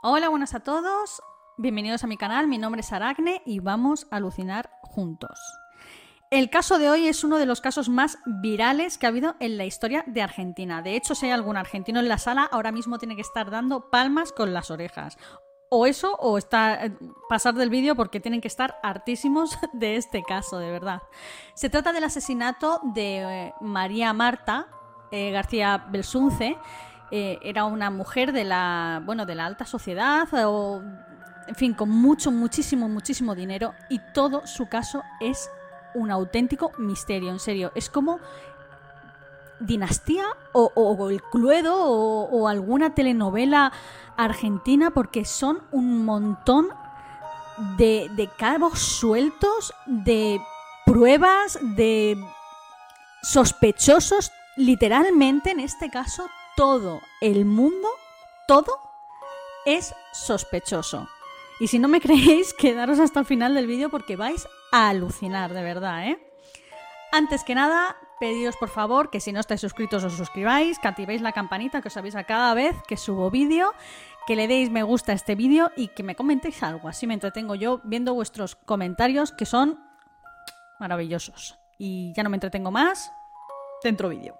Hola, buenas a todos. Bienvenidos a mi canal. Mi nombre es Aragne y vamos a alucinar juntos. El caso de hoy es uno de los casos más virales que ha habido en la historia de Argentina. De hecho, si hay algún argentino en la sala, ahora mismo tiene que estar dando palmas con las orejas. O eso, o está, eh, pasar del vídeo porque tienen que estar hartísimos de este caso, de verdad. Se trata del asesinato de eh, María Marta eh, García Belsunce. Eh, era una mujer de la, bueno, de la alta sociedad o, en fin, con mucho, muchísimo, muchísimo dinero y todo su caso es un auténtico misterio, en serio. Es como Dinastía o, el Cluedo o, o, alguna telenovela argentina porque son un montón de, de cabos sueltos, de pruebas, de sospechosos. Literalmente, en este caso, todo el mundo, todo es sospechoso. Y si no me creéis, quedaros hasta el final del vídeo porque vais a alucinar, de verdad, ¿eh? Antes que nada, pediros por favor que si no estáis suscritos os suscribáis, que activéis la campanita que os avisa cada vez que subo vídeo, que le deis me gusta a este vídeo y que me comentéis algo. Así me entretengo yo viendo vuestros comentarios que son maravillosos. Y ya no me entretengo más, dentro vídeo.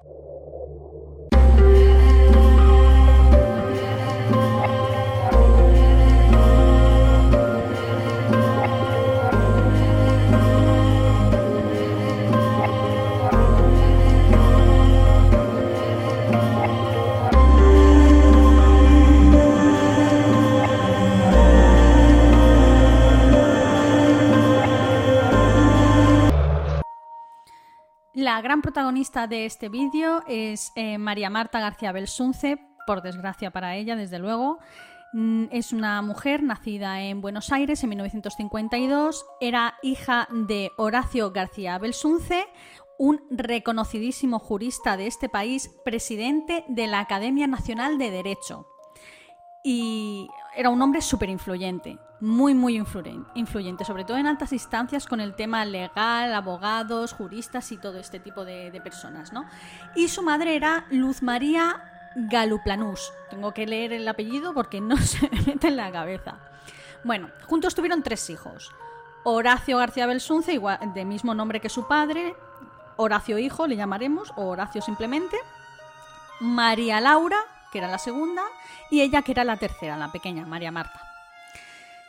La gran protagonista de este vídeo es eh, María Marta García Belsunce, por desgracia para ella, desde luego. Mm, es una mujer nacida en Buenos Aires en 1952. Era hija de Horacio García Belsunce, un reconocidísimo jurista de este país, presidente de la Academia Nacional de Derecho. Y era un hombre súper influyente, muy, muy influyente, sobre todo en altas instancias con el tema legal, abogados, juristas y todo este tipo de, personas, ¿no? Y su madre era Luz María Galuplanús. Tengo que leer el apellido porque no se me mete en la cabeza. Bueno, juntos tuvieron tres hijos. Horacio García Belsunce, igual, de mismo nombre que su padre, Horacio Hijo le llamaremos, o Horacio simplemente. María Laura, que era la segunda, y ella que era la tercera, la pequeña, María Marta.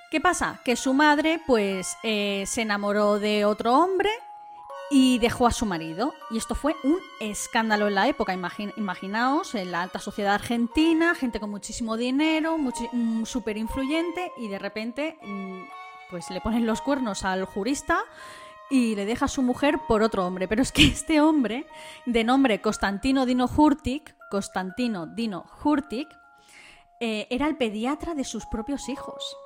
¿Qué pasa? Que su madre, pues, eh, se enamoró de otro hombre y dejó a su marido. Y esto fue un escándalo en la época. Imagin imaginaos, en la alta sociedad argentina, gente con muchísimo dinero, mm, súper influyente, y de repente, mm, pues le ponen los cuernos al jurista y le deja a su mujer por otro hombre. Pero es que este hombre, de nombre Constantino Dino Hurtig, Constantino Dino Hurtig, eh, era el pediatra de sus propios hijos.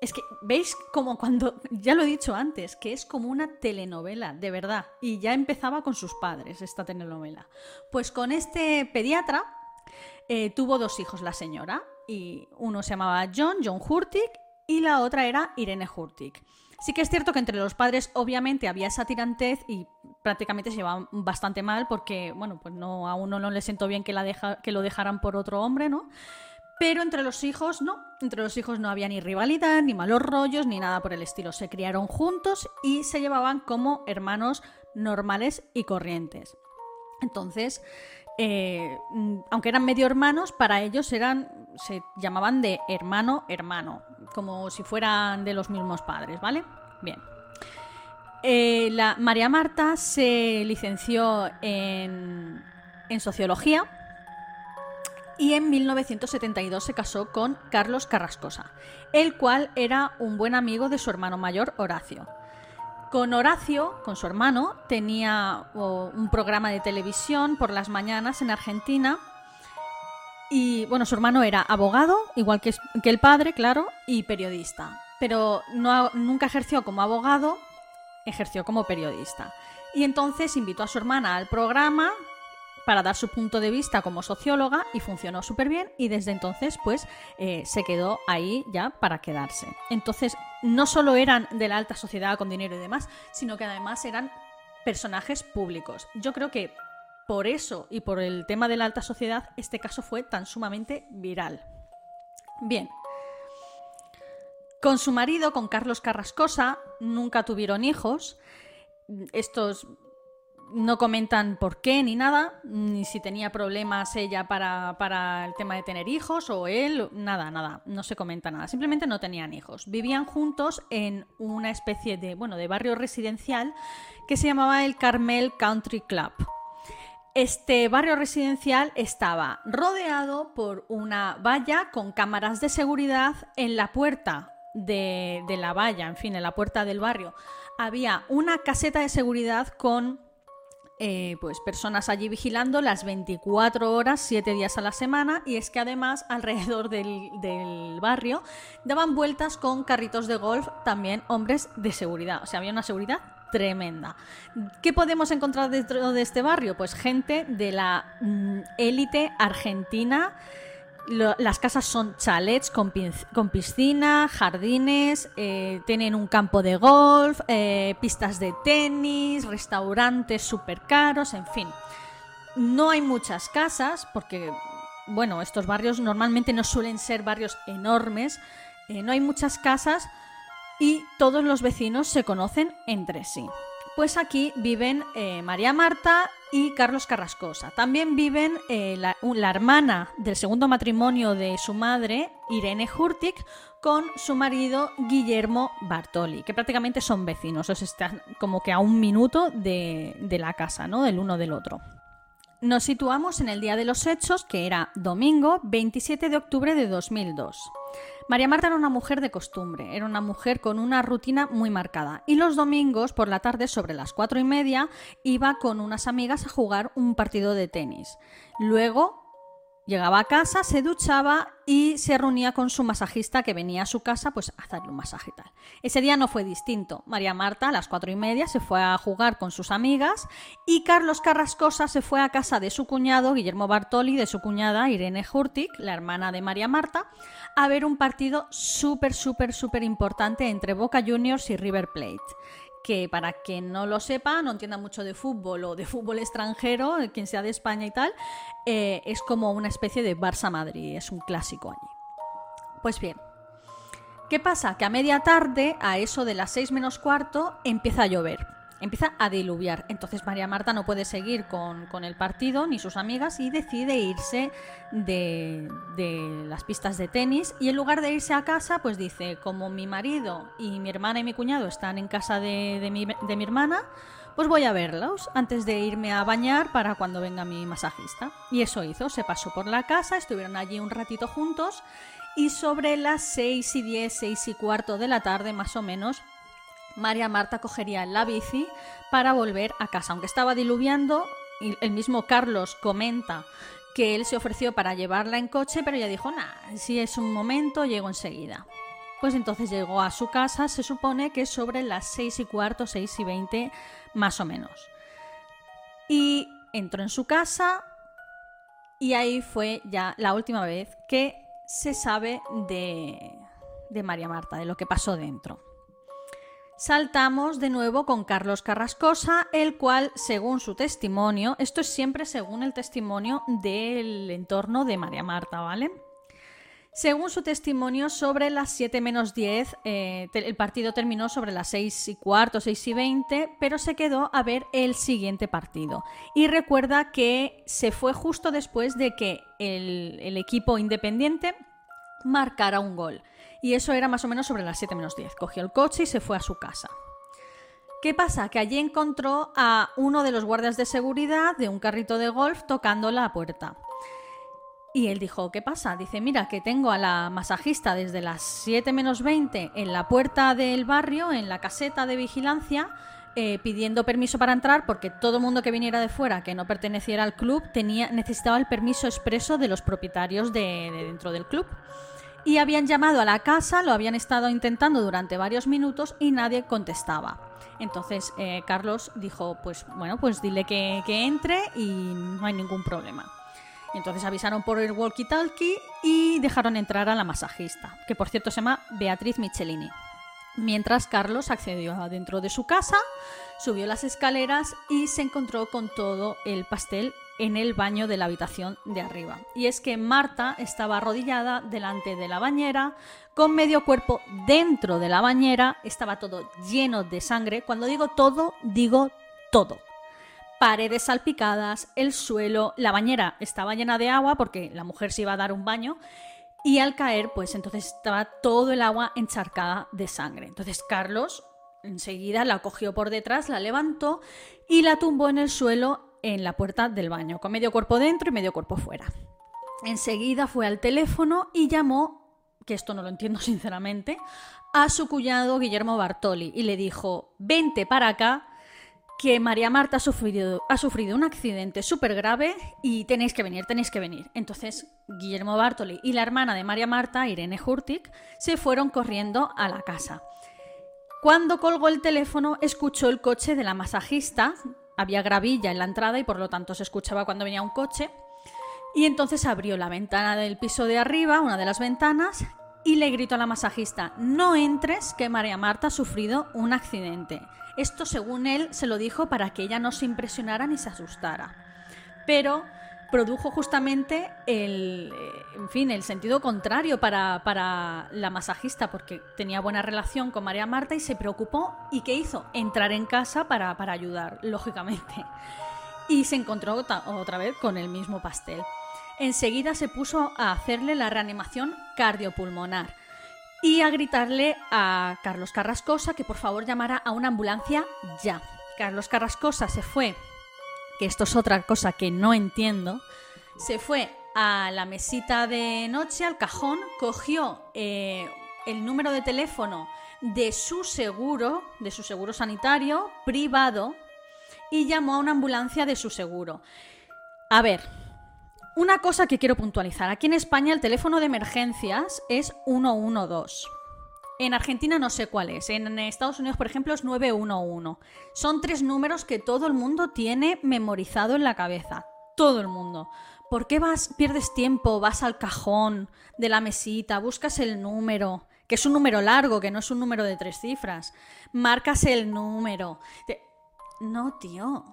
Es que, ¿veis? Como cuando, ya lo he dicho antes, que es como una telenovela, de verdad. Y ya empezaba con sus padres esta telenovela. Pues con este pediatra eh, tuvo dos hijos la señora. Y uno se llamaba John, John Hurtig, y la otra era Irene Hurtig. Sí que es cierto que entre los padres obviamente había esa tirantez y prácticamente se llevaban bastante mal porque, bueno, pues no, a uno no le sentó bien que, la deja, que lo dejaran por otro hombre, ¿no? Pero entre los hijos no, entre los hijos no había ni rivalidad, ni malos rollos, ni nada por el estilo. Se criaron juntos y se llevaban como hermanos normales y corrientes. Entonces, eh, aunque eran medio hermanos, para ellos eran, se llamaban de hermano, hermano, como si fueran de los mismos padres, ¿vale? Bien. Eh, la María Marta se licenció en, en sociología y en 1972 se casó con Carlos Carrascosa, el cual era un buen amigo de su hermano mayor Horacio. Con Horacio, con su hermano, tenía un programa de televisión por las mañanas en Argentina. Y bueno, su hermano era abogado, igual que, que el padre, claro, y periodista. Pero no, nunca ejerció como abogado, ejerció como periodista. Y entonces invitó a su hermana al programa para dar su punto de vista como socióloga y funcionó súper bien y desde entonces pues eh, se quedó ahí ya para quedarse. Entonces no solo eran de la alta sociedad con dinero y demás, sino que además eran personajes públicos. Yo creo que por eso y por el tema de la alta sociedad este caso fue tan sumamente viral. Bien. Con su marido, con Carlos Carrascosa, nunca tuvieron hijos. Estos no comentan por qué ni nada, ni si tenía problemas ella para, el tema de tener hijos o él, nada, nada, no se comenta nada. Simplemente no tenían hijos. Vivían juntos en una especie de, bueno, de barrio residencial que se llamaba el Carmel Country Club. Este barrio residencial estaba rodeado por una valla con cámaras de seguridad en la puerta de, de la valla, en fin, en la puerta del barrio. Había una caseta de seguridad con eh, pues personas allí vigilando las 24 horas, 7 días a la semana, y es que además alrededor del, del, barrio daban vueltas con carritos de golf también hombres de seguridad, o sea, había una seguridad tremenda. ¿Qué podemos encontrar dentro de este barrio? Pues gente de la mm, élite las casas son chalets con, piscina, jardines, eh, tienen un campo de golf, eh, pistas de tenis, restaurantes súper caros, en fin. No hay muchas casas porque, bueno, estos barrios normalmente no suelen ser barrios enormes, eh, no hay muchas casas y todos los vecinos se conocen entre sí. Pues aquí viven María Marta y Carlos Carrascosa. También viven eh, la, hermana del segundo matrimonio de su madre, Irene Hurtig, con su marido Guillermo Bartoli, que prácticamente son vecinos, o sea, están como que a un minuto de, de la casa, ¿no? Del uno del otro. Nos situamos en el día de los hechos, que era domingo 27 de octubre de 2002. María Marta era una mujer de costumbre, era una mujer con una rutina muy marcada. Y los domingos, por la tarde, sobre las cuatro y media, iba con unas amigas a jugar un partido de tenis. Luego Llegaba a casa, se duchaba y se reunía con su masajista que venía a su casa pues a hacerle un masaje y tal. Ese día no fue distinto. María Marta a las cuatro y media se fue a jugar con sus amigas y Carlos Carrascosa se fue a casa de su cuñado Guillermo Bartoli, de su cuñada Irene Hurtig, la hermana de María Marta, a ver un partido súper, súper, súper importante entre Boca Juniors y River Plate que para quien no lo sepa, no entienda mucho de fútbol o de fútbol extranjero, quien sea de España y tal, eh, es como una especie de Barça Madrid, es un clásico allí. Pues bien, ¿qué pasa? Que a media tarde, a eso de las 6 menos cuarto, empieza a llover empieza a diluviar. Entonces María Marta no puede seguir con, el partido ni sus amigas y decide irse de, las pistas de tenis y en lugar de irse a casa, pues dice, como mi marido y mi hermana y mi cuñado están en casa de, mi, de mi hermana, pues voy a verlos antes de irme a bañar para cuando venga mi masajista. Y eso hizo, se pasó por la casa, estuvieron allí un ratito juntos y sobre las 6 y 10, 6 y cuarto de la tarde más o menos, María Marta cogería la bici para volver a casa. Aunque estaba diluviando, el mismo Carlos comenta que él se ofreció para llevarla en coche, pero ella dijo, nah, si es un momento, llego enseguida. Pues entonces llegó a su casa, se supone que sobre las seis y cuarto, seis y veinte, más o menos. Y entró en su casa y ahí fue ya la última vez que se sabe de, de María Marta, de lo que pasó dentro. Saltamos de nuevo con Carlos Carrascosa, el cual, según su testimonio, esto es siempre según el testimonio del entorno de María Marta, ¿vale? Según su testimonio, sobre las 7 menos 10, eh, el partido terminó sobre las 6 y cuarto, 6 y 20, pero se quedó a ver el siguiente partido. Y recuerda que se fue justo después de que el equipo independiente marcara un gol y eso era más o menos sobre las 7 menos 10. Cogió el coche y se fue a su casa. ¿Qué pasa? Que allí encontró a uno de los guardias de seguridad de un carrito de golf tocando la puerta. Y él dijo, ¿qué pasa? Dice, mira, que tengo a la masajista desde las 7 menos 20 en la puerta del barrio, en la caseta de vigilancia, eh, pidiendo permiso para entrar porque todo mundo que viniera de fuera, que no perteneciera al club, tenía, necesitaba el permiso expreso de los propietarios de dentro del club y habían llamado a la casa, lo habían estado intentando durante varios minutos y nadie contestaba. Entonces eh, Carlos dijo, pues bueno, pues dile que, entre y no hay ningún problema. Entonces avisaron por el walkie-talkie y dejaron entrar a la masajista, que por cierto se llama Beatriz Michelini. Mientras Carlos accedió adentro de su casa, subió las escaleras y se encontró con todo el pastel en el baño de la habitación de arriba. Y es que Marta estaba arrodillada delante de la bañera, con medio cuerpo dentro de la bañera, estaba todo lleno de sangre. Cuando digo todo, digo todo. Paredes salpicadas, el suelo, la bañera estaba llena de agua porque la mujer se iba a dar un baño y al caer, pues entonces estaba todo el agua encharcada de sangre. Entonces Carlos enseguida la cogió por detrás, la levantó y la tumbó en el suelo en la puerta del baño, con medio cuerpo dentro y medio cuerpo fuera. Enseguida fue al teléfono y llamó, que esto no lo entiendo sinceramente, a su cuñado Guillermo Bartoli y le dijo, vente para acá, que María Marta ha sufrido, ha sufrido un accidente súper grave y tenéis que venir, tenéis que venir. Entonces Guillermo Bartoli y la hermana de María Marta, Irene Hurtig, se fueron corriendo a la casa. Cuando colgó el teléfono, escuchó el coche de la masajista. Había gravilla en la entrada y por lo tanto se escuchaba cuando venía un coche. Y entonces abrió la ventana del piso de arriba, una de las ventanas, y le gritó a la masajista, no entres, que María Marta ha sufrido un accidente. Esto, según él, se lo dijo para que ella no se impresionara ni se asustara. Pero produjo justamente el, eh, en fin, el sentido contrario para, para, la masajista, porque tenía buena relación con María Marta y se preocupó. ¿Y qué hizo? Entrar en casa para, para ayudar, lógicamente. Y se encontró otra vez con el mismo pastel. Enseguida se puso a hacerle la reanimación cardiopulmonar y a gritarle a Carlos Carrascosa que por favor llamara a una ambulancia ya. Carlos Carrascosa se fue que esto es otra cosa que no entiendo, se fue a la mesita de noche, al cajón, cogió eh, el número de teléfono de su seguro, de su seguro sanitario privado, y llamó a una ambulancia de su seguro. A ver, una cosa que quiero puntualizar. Aquí en España el teléfono de emergencias es 112. En Argentina no sé cuál es. En Estados Unidos, por ejemplo, es 911. Son tres números que todo el mundo tiene memorizado en la cabeza. Todo el mundo. ¿Por qué vas, pierdes tiempo, vas al cajón de la mesita, buscas el número, que es un número largo, que no es un número de tres cifras? Marcas el número. No, tío.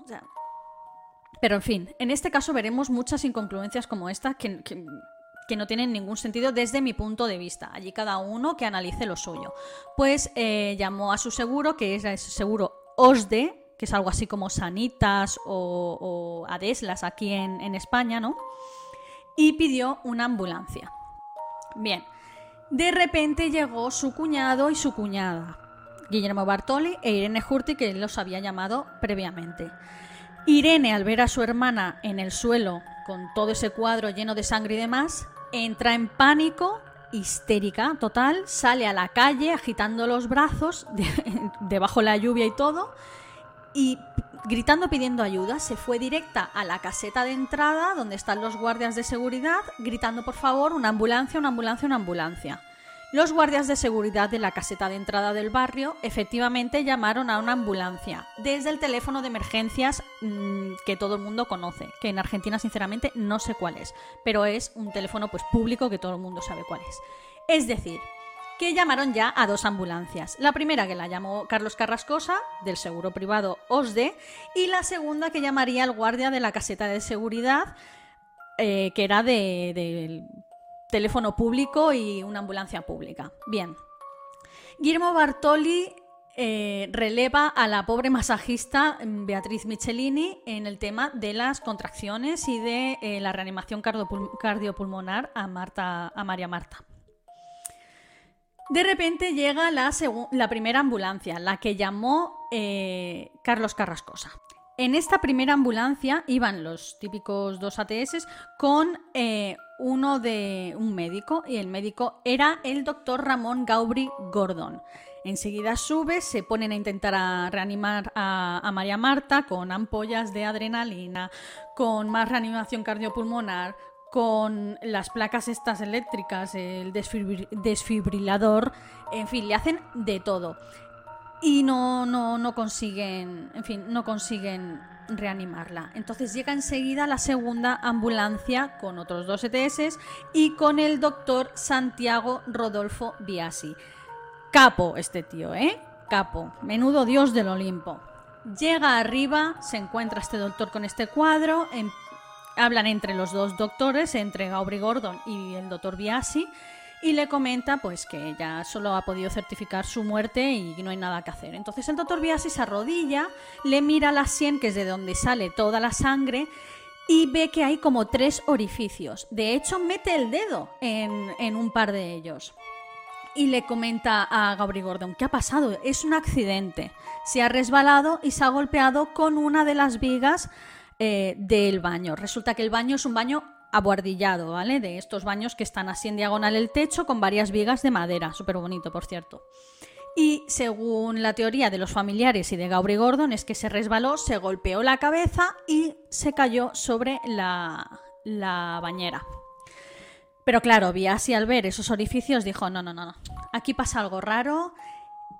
Pero en fin, en este caso veremos muchas incongruencias como esta que que no tienen ningún sentido desde mi punto de vista. Allí cada uno que analice lo suyo. Pues eh, llamó a su seguro, que es el seguro OSDE, que es algo así como Sanitas o, Adeslas aquí en, en España, ¿no? Y pidió una ambulancia. Bien, de repente llegó su cuñado y su cuñada, Guillermo Bartoli e Irene Hurti, que los había llamado previamente. Irene, al ver a su hermana en el suelo con todo ese cuadro lleno de sangre y demás, entra en pánico, histérica total, sale a la calle agitando los brazos, debajo de la lluvia y todo, y gritando pidiendo ayuda, se fue directa a la caseta de entrada donde están los guardias de seguridad, gritando por favor una ambulancia, una ambulancia, una ambulancia. Los guardias de seguridad de la caseta de entrada del barrio efectivamente llamaron a una ambulancia desde el teléfono de emergencias mm, que todo el mundo conoce, que en Argentina sinceramente no sé cuál es, pero es un teléfono pues público que todo el mundo sabe cuál es. Es decir, que llamaron ya a dos ambulancias. La primera que la llamó Carlos Carrascosa, del seguro privado OSDE, y la segunda que llamaría el guardia de la caseta de seguridad, eh, que era del teléfono público y una ambulancia pública. Bien. Guillermo Bartoli eh, releva a la pobre masajista mm, Beatriz Michelini en el tema de las contracciones y de eh, la reanimación cardiopulmonar a, Marta, a María Marta. De repente llega la, la, primera ambulancia, la que llamó eh, Carlos Carrascosa. En esta primera ambulancia iban los típicos dos ATS con uno de un médico y el médico era el doctor Ramón Gaubri Gordon. Enseguida sube, se ponen a intentar reanimar a, María Marta con ampollas de adrenalina, con más reanimación cardiopulmonar, con las placas estas eléctricas, el desfibrilador, en fin, le hacen de todo. Y no, no, no consiguen, en fin, no consiguen reanimarla. Entonces llega enseguida la segunda ambulancia con otros dos ETS y con el doctor Santiago Rodolfo Biasi. Capo este tío, ¿eh? Capo, menudo dios del Olimpo. Llega arriba, se encuentra este doctor con este cuadro, em, hablan entre los dos doctores, entre Gaubrey Gordon y el doctor Biasi, y le comenta pues que ya solo ha podido certificar su muerte y no hay nada que hacer. Entonces el doctor Biasi se arrodilla, le mira la sien, que es de donde sale toda la sangre, y ve que hay como tres orificios. De hecho, mete el dedo en, un par de ellos. Y le comenta a Gabriel Gordon, ¿qué ha pasado? Es un accidente. Se ha resbalado y se ha golpeado con una de las vigas eh, del baño. Resulta que el baño es un baño abuardillado, ¿vale? De estos baños que están así en diagonal el techo con varias vigas de madera. Súper bonito, por cierto. Y según la teoría de los familiares y de Gaubrey Gordon, es que se resbaló, se golpeó la cabeza y se cayó sobre la, la bañera. Pero claro, Biasi al ver esos orificios dijo, no, no, no, no, aquí pasa algo raro,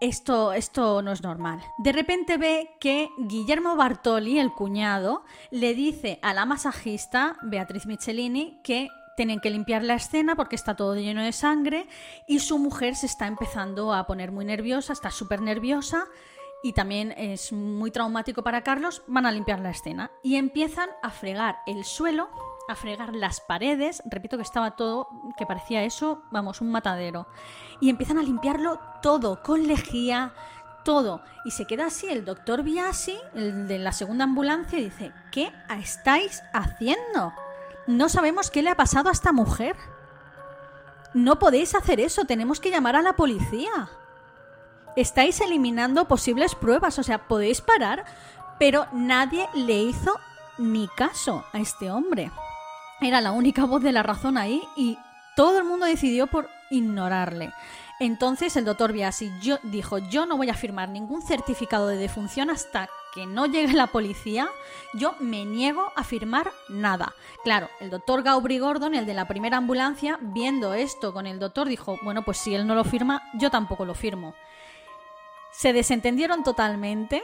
esto, esto no es normal. De repente ve que Guillermo Bartoli, el cuñado, le dice a la masajista, Beatriz Michelini, que tienen que limpiar la escena porque está todo lleno de sangre y su mujer se está empezando a poner muy nerviosa, está súper nerviosa y también es muy traumático para Carlos. Van a limpiar la escena y empiezan a fregar el suelo, a fregar las paredes. Repito que estaba todo, que parecía eso, vamos, un matadero. Y empiezan a limpiarlo todo, con lejía, todo. Y se queda así el doctor Biasi, el de la segunda ambulancia, y dice, ¿qué estáis haciendo? No sabemos qué le ha pasado a esta mujer. No podéis hacer eso, tenemos que llamar a la policía. Estáis eliminando posibles pruebas, o sea, podéis parar, pero nadie le hizo ni caso a este hombre. Era la única voz de la razón ahí y todo el mundo decidió por ignorarle. Entonces el doctor Biasi yo, dijo, yo no voy a firmar ningún certificado de defunción hasta que no llegue la policía, yo me niego a firmar nada. Claro, el doctor Gaubri Gordon, el de la primera ambulancia, viendo esto con el doctor, dijo, bueno, pues si él no lo firma, yo tampoco lo firmo. Se desentendieron totalmente,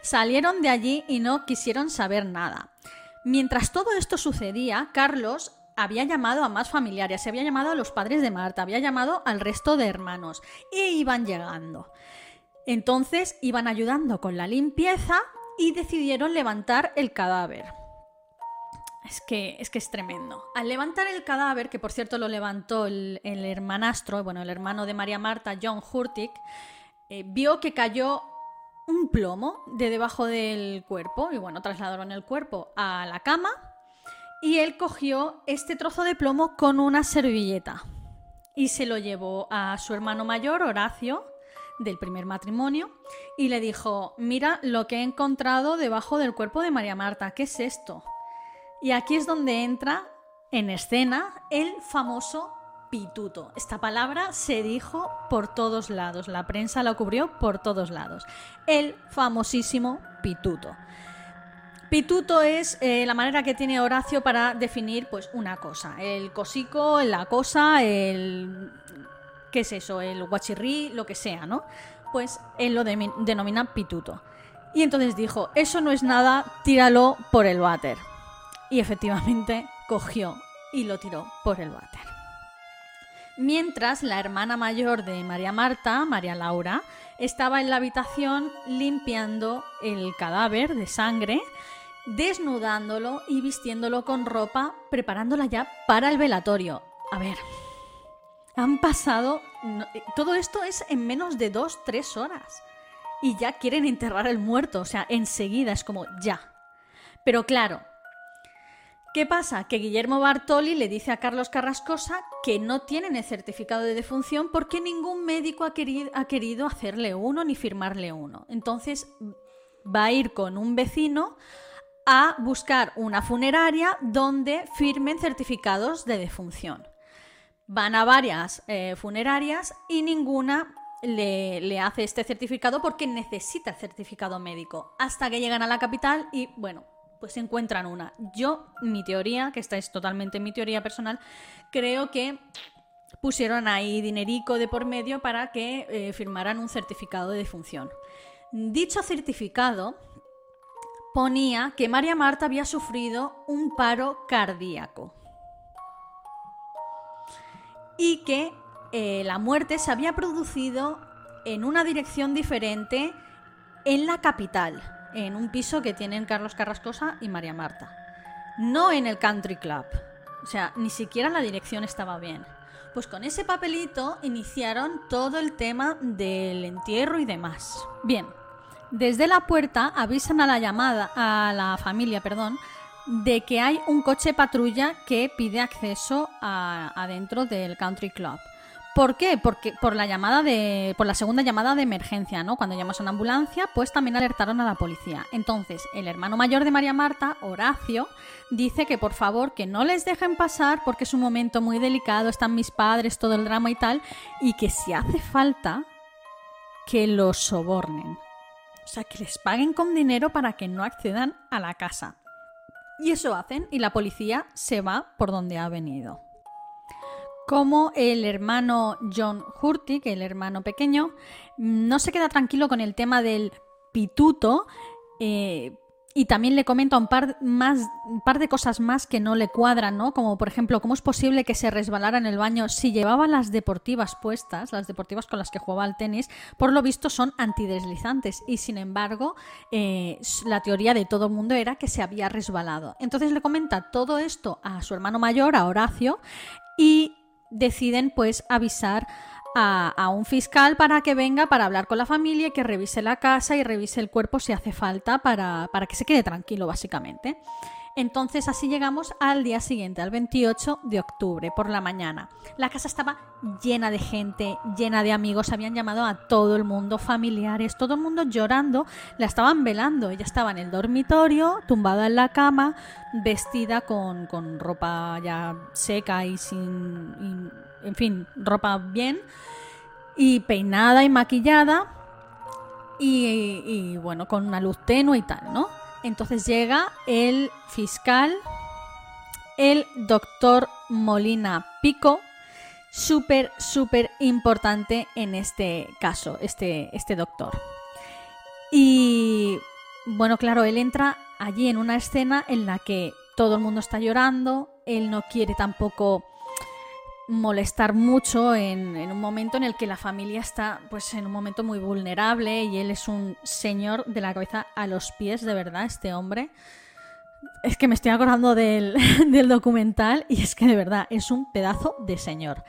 salieron de allí y no quisieron saber nada. Mientras todo esto sucedía, Carlos había llamado a más familiares, se había llamado a los padres de Marta, había llamado al resto de hermanos y iban llegando. Entonces iban ayudando con la limpieza y decidieron levantar el cadáver. Es que, es que es tremendo. Al levantar el cadáver, que por cierto lo levantó el, hermanastro, bueno, el hermano de María Marta, John Hurtig, eh, vio que cayó un plomo de debajo del cuerpo y bueno, trasladaron el cuerpo a la cama y él cogió este trozo de plomo con una servilleta y se lo llevó a su hermano mayor, Horacio, del primer matrimonio y le dijo, mira lo que he encontrado debajo del cuerpo de María Marta, ¿qué es esto? Y aquí es donde entra en escena el famoso pituto. Esta palabra se dijo por todos lados, la prensa la cubrió por todos lados. El famosísimo pituto. Pituto es eh, la manera que tiene Horacio para definir pues una cosa. El cosico, la cosa, el ¿qué es eso? El guachirrí, lo que sea, ¿no? Pues él lo denomina pituto. Y entonces dijo, eso no es nada, tíralo por el váter. Y efectivamente cogió y lo tiró por el váter. Mientras la hermana mayor de María Marta, María Laura, estaba en la habitación limpiando el cadáver de sangre, desnudándolo y vistiéndolo con ropa, preparándola ya para el velatorio. A ver, han pasado... Eh, todo esto es en menos de dos, tres horas. Y ya quieren enterrar el muerto. O sea, enseguida es como ya. Pero claro, ¿Qué pasa? Que Guillermo Bartoli le dice a Carlos Carrascosa que no tienen el certificado de defunción porque ningún médico ha querido, ha querido, hacerle uno ni firmarle uno. Entonces va a ir con un vecino a buscar una funeraria donde firmen certificados de defunción van a varias eh, funerarias y ninguna le, hace este certificado porque necesita el certificado médico. Hasta que llegan a la capital y, bueno, pues encuentran una. Yo, mi teoría, que esta es totalmente mi teoría personal, creo que pusieron ahí dinerico de por medio para que eh, firmaran un certificado de defunción. Dicho certificado ponía que María Marta había sufrido un paro cardíaco y que eh, la muerte se había producido en una dirección diferente en la capital, en un piso que tienen Carlos Carrascosa y María Marta. no en el country club. O sea, ni siquiera la dirección estaba bien. Pues con ese papelito iniciaron todo el tema del entierro y demás. Bien, desde la puerta avisan a la llamada, a la familia, perdón, de que hay un coche patrulla que pide acceso adentro del country club. ¿Por qué? Porque por la llamada de por la segunda llamada de emergencia, ¿no? Cuando llamas a una ambulancia, pues también alertaron a la policía. Entonces, el hermano mayor de María Marta, Horacio, dice que por favor que no les dejen pasar porque es un momento muy delicado, están mis padres, todo el drama y tal, y que si hace falta que los sobornen. O sea, que les paguen con dinero para que no accedan a la casa. Y eso hacen y la policía se va por donde ha venido. Como el hermano John Hurtig, el hermano pequeño, no se queda tranquilo con el tema del pituto, eh, y también le comenta un par, de cosas más que no le cuadran, ¿no? Como por ejemplo, ¿cómo es posible que se resbalara en el baño si llevaba las deportivas puestas, las deportivas con las que jugaba al tenis? Por lo visto son antideslizantes y sin embargo eh, la teoría de todo el mundo era que se había resbalado. Entonces le comenta todo esto a su hermano mayor, a Horacio, y deciden pues avisar a, un fiscal para que venga para hablar con la familia y que revise la casa y revise el cuerpo si hace falta para, para que se quede tranquilo, básicamente. Entonces así llegamos al día siguiente, al 28 de octubre, por la mañana. La casa estaba llena de gente, llena de amigos, habían llamado a todo el mundo, familiares, todo el mundo llorando, la estaban velando. Ella estaba en el dormitorio, tumbada en la cama, vestida con, con ropa ya seca y sin en fin, ropa bien, y peinada y maquillada, y, bueno, con una luz tenue y tal, ¿no? Entonces llega el fiscal, el doctor Molina Pico, súper, súper importante en este caso, este, este doctor. Y bueno, claro, él entra allí en una escena en la que todo el mundo está llorando, él no quiere tampoco molestar mucho en, un momento en el que la familia está pues en un momento muy vulnerable y él es un señor de la cabeza a los pies, de verdad, este hombre. Es que me estoy acordando del, documental y es que de verdad es un pedazo de señor.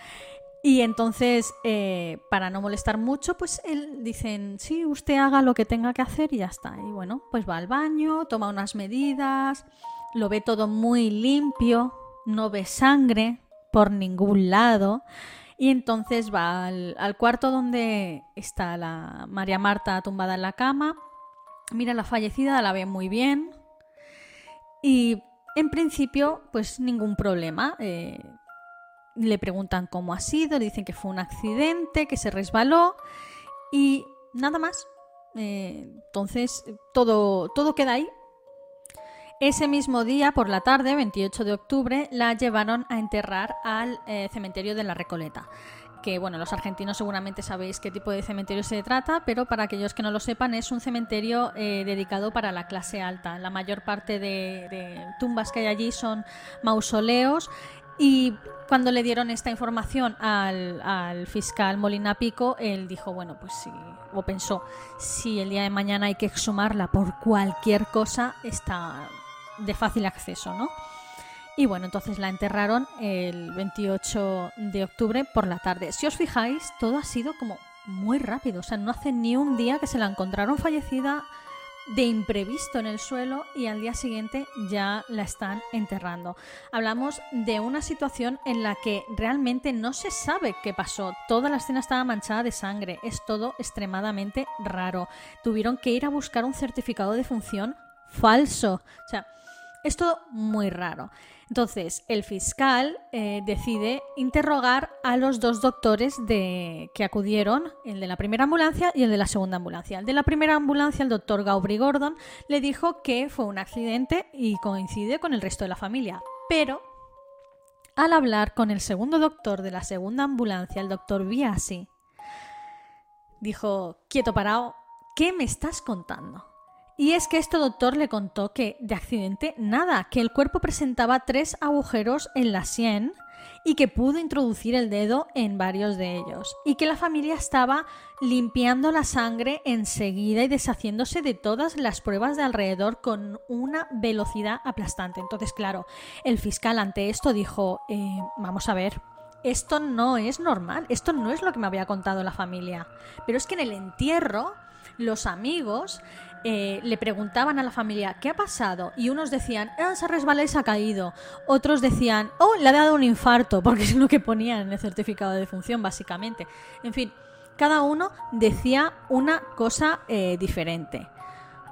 Y entonces, eh, para no molestar mucho, pues él dicen, sí, usted haga lo que tenga que hacer y ya está. Y bueno, pues va al baño, toma unas medidas, lo ve todo muy limpio, no ve sangre, por ningún lado. Y entonces va al, cuarto donde está la María Marta tumbada en la cama, mira la fallecida, la ve muy bien y en principio pues ningún problema. Eh, le preguntan cómo ha sido, dicen que fue un accidente, que se resbaló y nada más. Eh, entonces todo, todo queda ahí ese mismo día, por la tarde, 28 de octubre, la llevaron a enterrar al eh, cementerio de la Recoleta que bueno, los argentinos seguramente sabéis qué tipo de cementerio se trata, pero para aquellos que no lo sepan es un cementerio eh, dedicado para la clase alta. La mayor parte de, tumbas que hay allí son mausoleos y cuando le dieron esta información al, al, fiscal Molina Pico, él dijo, bueno, pues sí, o pensó, si el día de mañana hay que exhumarla por cualquier cosa, está de fácil acceso, ¿no? Y bueno, entonces la enterraron el 28 de octubre por la tarde. Si os fijáis, todo ha sido como muy rápido, o sea, no hace ni un día que se la encontraron fallecida de imprevisto en el suelo y al día siguiente ya la están enterrando. Hablamos de una situación en la que realmente no se sabe qué pasó. Toda la escena estaba manchada de sangre. Es todo extremadamente raro. Tuvieron que ir a buscar un certificado de función falso. O sea, es todo muy raro. Entonces, el fiscal eh, decide interrogar a los dos doctores de, que acudieron, el de la primera ambulancia y el de la segunda ambulancia. El de la primera ambulancia, el doctor Gaubri Gordon, le dijo que fue un accidente y coincide con el resto de la familia. Pero, al hablar con el segundo doctor de la segunda ambulancia, el doctor Biasi, dijo, quieto parado, ¿qué me estás contando? Y es que este doctor le contó que de accidente nada, que el cuerpo presentaba tres agujeros en la sien y que pudo introducir el dedo en varios de ellos y que la familia estaba limpiando la sangre enseguida y deshaciéndose de todas las pruebas de alrededor con una velocidad aplastante. Entonces, claro, el fiscal ante esto dijo, eh, vamos a ver, esto no es normal, esto no es lo que me había contado la familia. Pero es que en el entierro, los amigos eh, le preguntaban a la familia, ¿qué ha pasado? Y unos decían, ah, se resbala y se ha caído. Otros decían, oh, le ha dado un infarto, porque es lo que ponían en el certificado de defunción, básicamente. En fin, cada uno decía una cosa eh, diferente.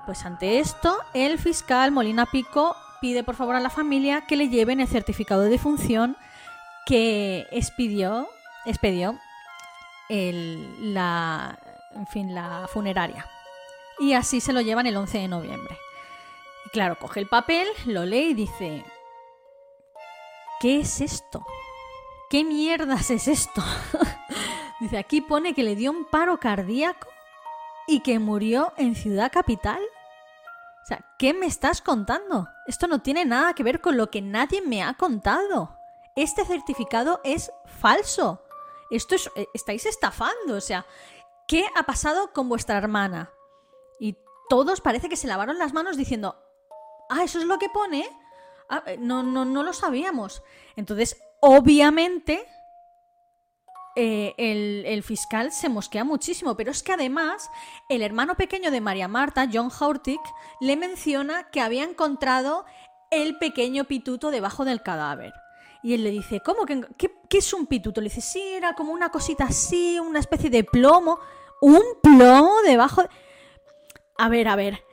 Pues ante esto, el fiscal Molina Pico pide por favor a la familia que le lleven el certificado de defunción que expidió, expedió la, en fin, la funeraria y así se lo llevan el 11 de noviembre. Y claro, coge el papel, lo lee y dice, ¿qué es esto? ¿Qué mierdas es esto? dice, aquí pone que le dio un paro cardíaco y que murió en Ciudad Capital. O sea, ¿qué me estás contando? Esto no tiene nada que ver con lo que nadie me ha contado. Este certificado es falso. Esto es, eh, estáis estafando. O sea, ¿qué ha pasado con vuestra hermana? Todos parece que se lavaron las manos diciendo, ah, eso es lo que pone. Ah, eh, no, no, no lo sabíamos. Entonces, obviamente, eh, el, fiscal se mosquea muchísimo, pero es que además el hermano pequeño de María Marta, John Haurtick, le menciona que había encontrado el pequeño pituto debajo del cadáver. Y él le dice, ¿cómo? ¿Qué, qué es un pituto? Le dice, sí, era como una cosita así, una especie de plomo. ¿Un plomo debajo? De... A ver, a ver.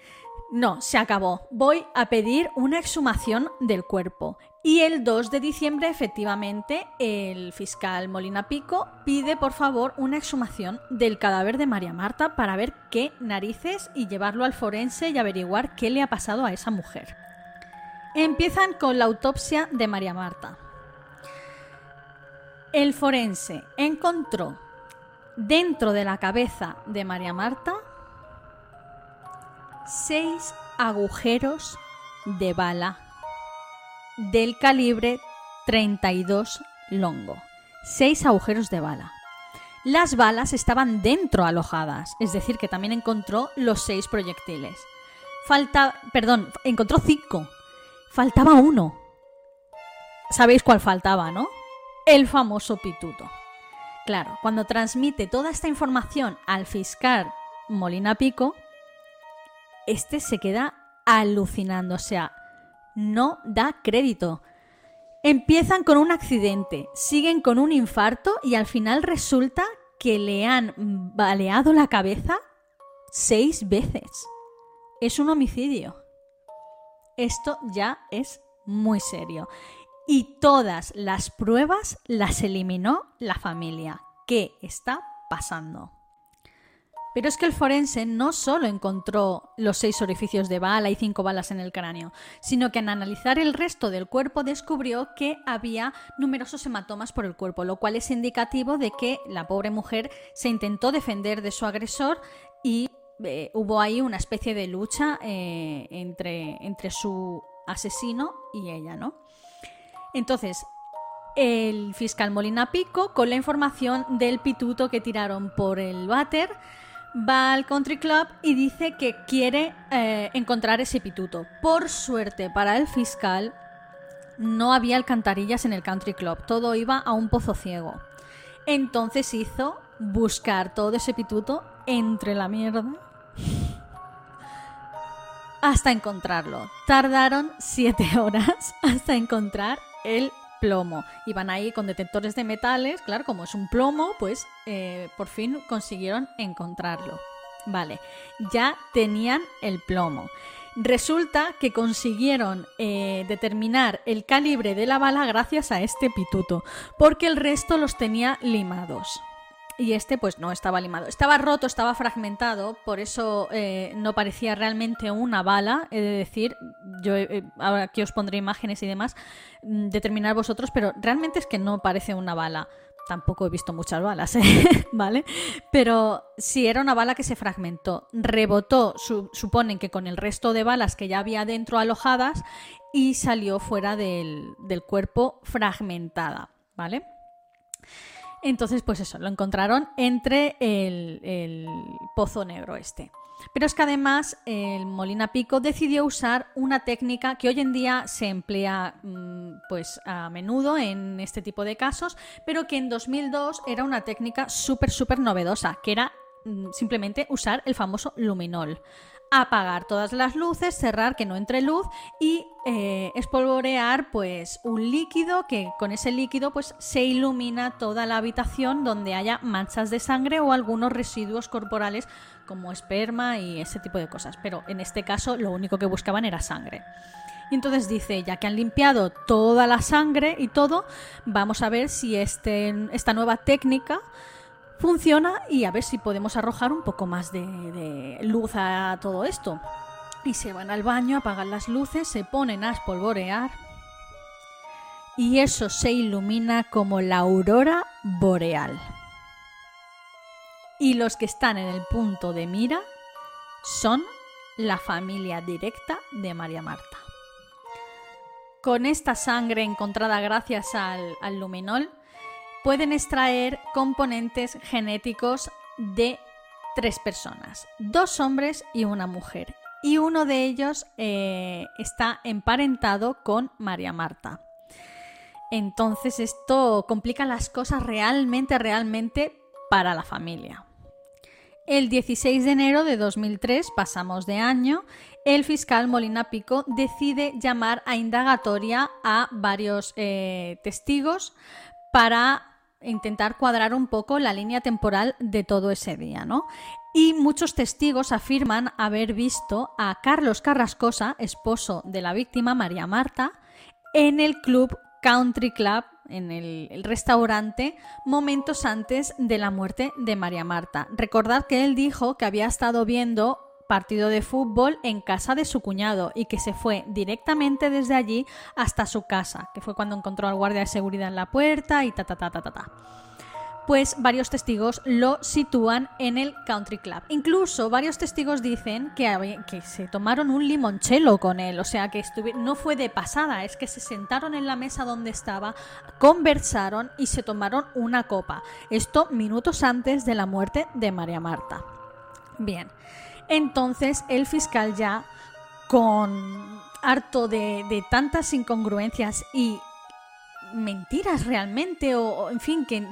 No, se acabó. Voy a pedir una exhumación del cuerpo. Y el 2 de diciembre, efectivamente, el fiscal Molina Pico pide, por favor, una exhumación del cadáver de María Marta para ver qué narices y llevarlo al forense y averiguar qué le ha pasado a esa mujer. Empiezan con la autopsia de María Marta. El forense encontró dentro de la cabeza de María Marta seis agujeros de bala del calibre 32 longo. Seis agujeros de bala. Las balas estaban dentro alojadas, es decir, que también encontró los seis proyectiles. Falta, perdón, encontró cinco. Faltaba uno. Sabéis cuál faltaba, ¿no? El famoso pituto. Claro, cuando transmite toda esta información al fiscal Molina Pico, este se queda alucinando, o sea, no da crédito. Empiezan con un accidente, siguen con un infarto y al final resulta que le han baleado la cabeza seis veces. Es un homicidio. Esto ya es muy serio. Y todas las pruebas las eliminó la familia. ¿Qué está pasando? Pero es que el forense no solo encontró los seis orificios de bala y cinco balas en el cráneo, sino que al analizar el resto del cuerpo descubrió que había numerosos hematomas por el cuerpo, lo cual es indicativo de que la pobre mujer se intentó defender de su agresor y eh, hubo ahí una especie de lucha eh, entre, entre su asesino y ella, ¿no? Entonces, el fiscal Molina Pico, con la información del pituto que tiraron por el váter, va al country club y dice que quiere eh, encontrar ese pituto. Por suerte para el fiscal, no había alcantarillas en el country club, todo iba a un pozo ciego. Entonces hizo buscar todo ese pituto entre la mierda hasta encontrarlo. Tardaron siete horas hasta encontrar el plomo. Iban ahí con detectores de metales, claro, como es un plomo, pues eh, por fin consiguieron encontrarlo. Vale, ya tenían el plomo. Resulta que consiguieron eh, determinar el calibre de la bala gracias a este pituto, porque el resto los tenía limados y este pues no estaba limado. Estaba roto, estaba fragmentado, por eso eh, no parecía realmente una bala. He de decir, yo eh, ahora aquí os pondré imágenes y demás, mm, determinar vosotros, pero realmente es que no parece una bala. Tampoco he visto muchas balas, ¿eh? ¿vale? Pero si era una bala que se fragmentó, rebotó, suponen que con el resto de balas que ya había dentro alojadas y salió fuera del, del cuerpo fragmentada. ¿vale? Entonces, pues eso, lo encontraron entre el, el pozo negro este. Pero es que además el Molina Pico decidió usar una técnica que hoy en día se emplea mm, pues a menudo en este tipo de casos, pero que en 2002 era una técnica súper, súper novedosa, que era mm, simplemente usar el famoso luminol apagar todas las luces, cerrar que no entre luz y eh, espolvorear pues un líquido que con ese líquido pues se ilumina toda la habitación donde haya manchas de sangre o algunos residuos corporales como esperma y ese tipo de cosas. Pero en este caso lo único que buscaban era sangre. Y entonces dice, ya que han limpiado toda la sangre y todo, vamos a ver si este, esta nueva técnica funciona y a ver si podemos arrojar un poco más de, luz a todo esto. Y se van al baño, apagan las luces, se ponen a espolvorear y eso se ilumina como la aurora boreal. Y los que están en el punto de mira son la familia directa de María Marta. Con esta sangre encontrada gracias al, al luminol, pueden extraer componentes genéticos de tres personas, dos hombres y una mujer. Y uno de ellos eh, está emparentado con María Marta. Entonces esto complica las cosas realmente, realmente para la familia. El 16 de enero de 2003, pasamos de año, el fiscal Molina Pico decide llamar a indagatoria a varios eh, testigos para intentar cuadrar un poco la línea temporal de todo ese día, ¿no? Y muchos testigos afirman haber visto a Carlos Carrascosa, esposo de la víctima María Marta, en el club Country Club, en el, restaurante, momentos antes de la muerte de María Marta. Recordad que él dijo que había estado viendo partido de fútbol en casa de su cuñado y que se fue directamente desde allí hasta su casa, que fue cuando encontró al guardia de seguridad en la puerta y ta ta ta ta ta. ta. Pues varios testigos lo sitúan en el country club. Incluso varios testigos dicen que, que se tomaron un limonchelo con él, o sea que no fue de pasada, es que se sentaron en la mesa donde estaba, conversaron y se tomaron una copa. Esto minutos antes de la muerte de María Marta. Bien, entonces el fiscal ya, con harto de, tantas incongruencias y mentiras realmente, o, en fin, que,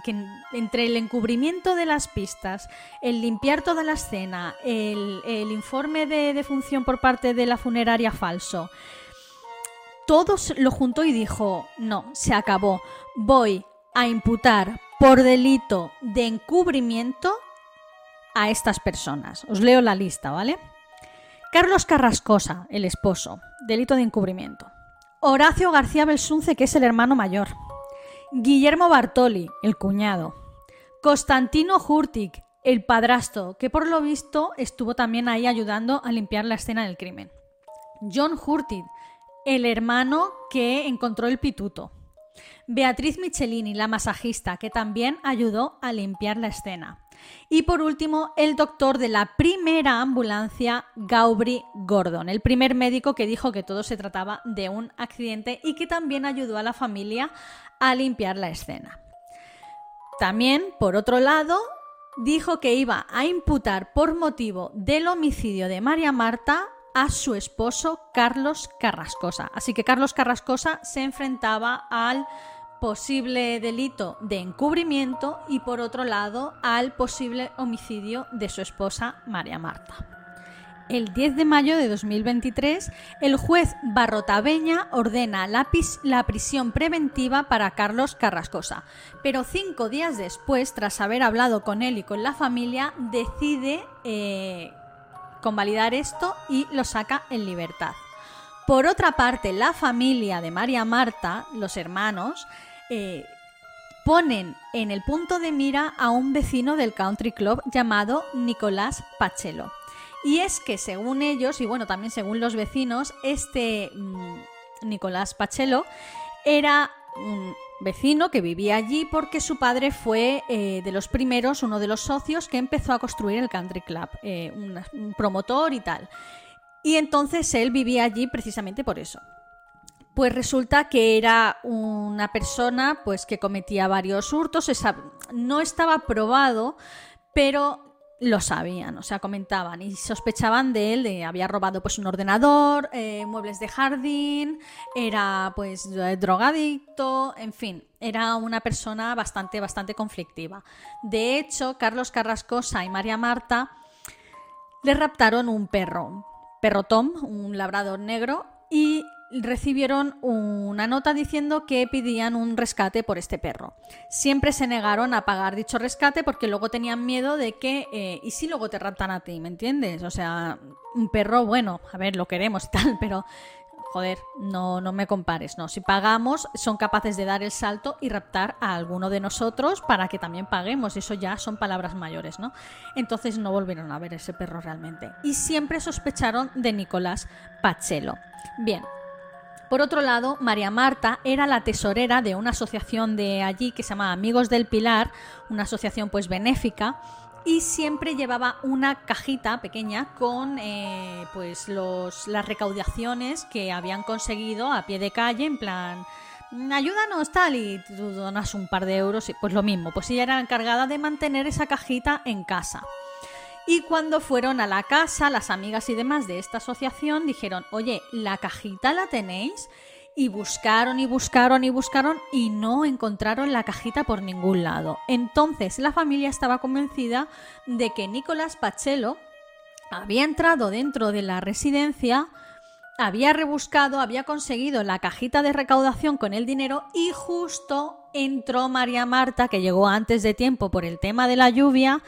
entre el encubrimiento de las pistas, el limpiar toda la escena, el, informe de, de, función por parte de la funeraria falso, todo lo juntó y dijo, no, se acabó, voy a imputar por delito de encubrimiento a estas personas. Os leo la lista, ¿vale? Carlos Carrascosa, el esposo, delito de encubrimiento. Horacio García Belsunce, que es el hermano mayor. Guillermo Bartoli, el cuñado. Constantino Hurtig, el padrastro, que por lo visto estuvo también ahí ayudando a limpiar la escena del crimen. John Hurtig, el hermano que encontró el pituto. Beatriz Michelini, la masajista, que también ayudó a limpiar la escena. Y por último, el doctor de la primera ambulancia, Gaubri Gordon, el primer médico que dijo que todo se trataba de un accidente y que también ayudó a la familia a limpiar la escena. También, por otro lado, dijo que iba a imputar por motivo del homicidio de María Marta a su esposo Carlos Carrascosa. Así que Carlos Carrascosa se enfrentaba al posible delito de encubrimiento y por otro lado al posible homicidio de su esposa María Marta. El 10 de mayo de 2023, el juez Barrotaveña ordena la, la, prisión preventiva para Carlos Carrascosa, pero cinco días después, tras haber hablado con él y con la familia, decide eh, convalidar esto y lo saca en libertad. Por otra parte, la familia de María Marta, los hermanos, eh, ponen en el punto de mira a un vecino del country club llamado Nicolás Pachelo. Y es que según ellos, y bueno, también según los vecinos, este mm, Nicolás Pachelo era un vecino que vivía allí porque su padre fue eh, de los primeros, uno de los socios que empezó a construir el country club, eh, un promotor y tal. Y entonces él vivía allí precisamente por eso. pues resulta que era una persona pues que cometía varios hurtos, no estaba probado, pero lo sabían, o sea, comentaban y sospechaban de él de había robado pues un ordenador, eh, muebles de jardín, era pues drogadicto, en fin, era una persona bastante bastante conflictiva. De hecho, Carlos Carrascosa y María Marta le raptaron un perro, perro Tom, un labrador negro y recibieron una nota diciendo que pedían un rescate por este perro. Siempre se negaron a pagar dicho rescate porque luego tenían miedo de que, eh, ¿y si luego te raptan a ti? ¿Me entiendes? O sea, un perro, bueno, a ver, lo queremos y tal, pero joder, no, no me compares, no. Si pagamos, son capaces de dar el salto y raptar a alguno de nosotros para que también paguemos. Eso ya son palabras mayores, ¿no? Entonces no volvieron a ver ese perro realmente. Y siempre sospecharon de Nicolás Pachelo. Bien, por otro lado, María Marta era la tesorera de una asociación de allí que se llama Amigos del Pilar, una asociación pues benéfica, y siempre llevaba una cajita pequeña con eh, pues los, las recaudaciones que habían conseguido a pie de calle, en plan ayúdanos tal y tú donas un par de euros, pues lo mismo, pues ella era encargada de mantener esa cajita en casa. Y cuando fueron a la casa, las amigas y demás de esta asociación dijeron, oye, ¿la cajita la tenéis? Y buscaron y buscaron y buscaron y no encontraron la cajita por ningún lado. Entonces la familia estaba convencida de que Nicolás Pachelo había entrado dentro de la residencia, había rebuscado, había conseguido la cajita de recaudación con el dinero y justo entró María Marta, que llegó antes de tiempo por el tema de la lluvia,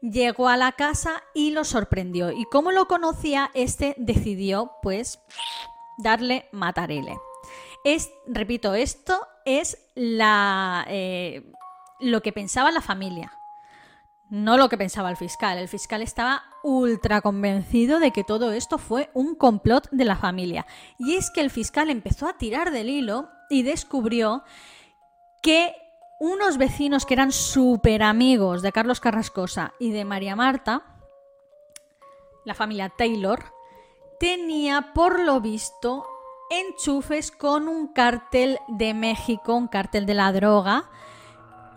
llegó a la casa y lo sorprendió. Y como lo conocía, este decidió, pues, darle matarile. Repito, esto es la, eh, lo que pensaba la familia, no lo que pensaba el fiscal. El fiscal estaba ultra convencido de que todo esto fue un complot de la familia. Y es que el fiscal empezó a tirar del hilo y descubrió que unos vecinos que eran súper amigos de Carlos Carrascosa y de María Marta, la familia Taylor, tenía por lo visto enchufes con un cártel de México, un cártel de la droga,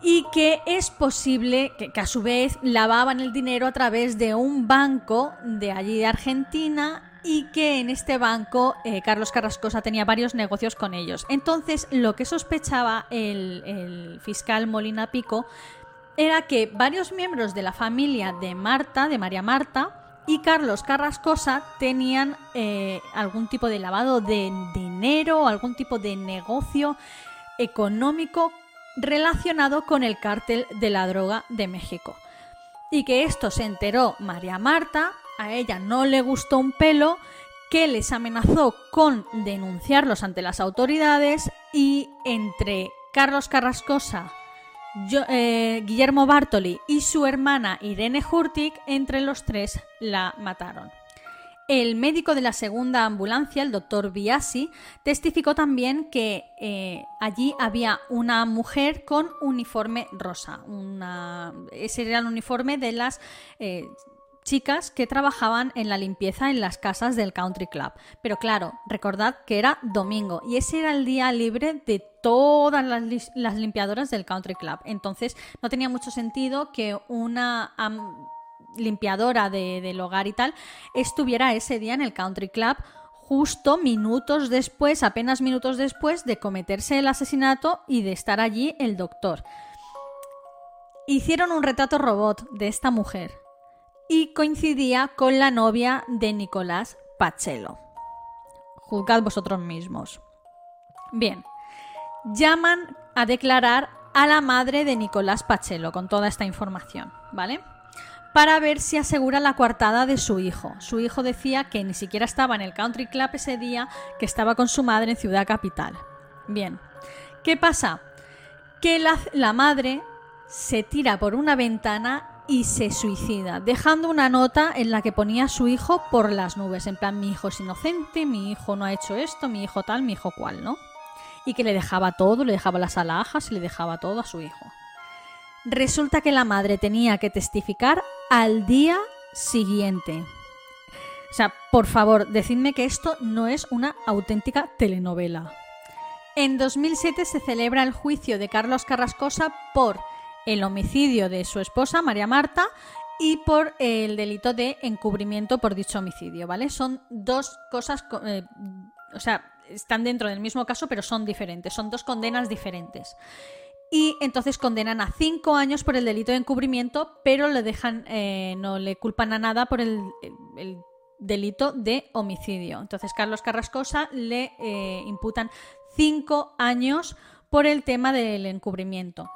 y que es posible que, a su vez lavaban el dinero a través de un banco de allí de Argentina y que en este banco eh, Carlos Carrascosa tenía varios negocios con ellos. Entonces, lo que sospechaba el, fiscal Molina Pico era que varios miembros de la familia de Marta, de María Marta, y Carlos Carrascosa tenían eh, algún tipo de lavado de dinero, algún tipo de negocio económico relacionado con el cártel de la droga de México. Y que esto se enteró María Marta, a ella no le gustó un pelo, que les amenazó con denunciarlos ante las autoridades y entre Carlos Carrascosa, eh, Guillermo Bartoli y su hermana Irene Hurtig, entre los tres la mataron. El médico de la segunda ambulancia, el doctor Biasi, testificó también que eh, allí había una mujer con uniforme rosa. ese era el uniforme de las eh, chicas que trabajaban en la limpieza en las casas del country club. Pero claro, recordad que era domingo y ese era el día libre de todas las, limpiadoras del country club. Entonces no tenía mucho sentido que una limpiadora del hogar y tal estuviera ese día en el country club justo minutos después, apenas minutos después de cometerse el asesinato y de estar allí el doctor. Hicieron un retrato robot de esta mujer y coincidía con la novia de Nicolás Pachelo. Juzgad vosotros mismos. Bien, llaman a declarar a la madre de Nicolás Pachelo con toda esta información, ¿vale? Para ver si asegura la coartada de su hijo. Su hijo decía que ni siquiera estaba en el country club ese día, que estaba con su madre en Ciudad Capital. Bien, ¿qué pasa? Que la, la madre se tira por una ventana y se suicida, dejando una nota en la que ponía a su hijo por las nubes, en plan mi hijo es inocente, mi hijo no ha hecho esto, mi hijo tal, mi hijo cual, ¿no? Y que le dejaba todo, le dejaba las alhajas y le dejaba todo a su hijo. Resulta que la madre tenía que testificar al día siguiente. O sea, por favor, decidme que esto no es una auténtica telenovela. En 2007 se celebra el juicio de Carlos Carrascosa por el homicidio de su esposa, María Marta, y por el delito de encubrimiento por dicho homicidio, ¿vale? Son dos cosas, eh, o sea, están dentro del mismo caso, pero son diferentes, son dos condenas diferentes. Y entonces condenan a cinco años por el delito de encubrimiento, pero le dejan, eh, no le culpan a nada por el, delito de homicidio. Entonces Carlos Carrascosa le eh, imputan cinco años por el tema del encubrimiento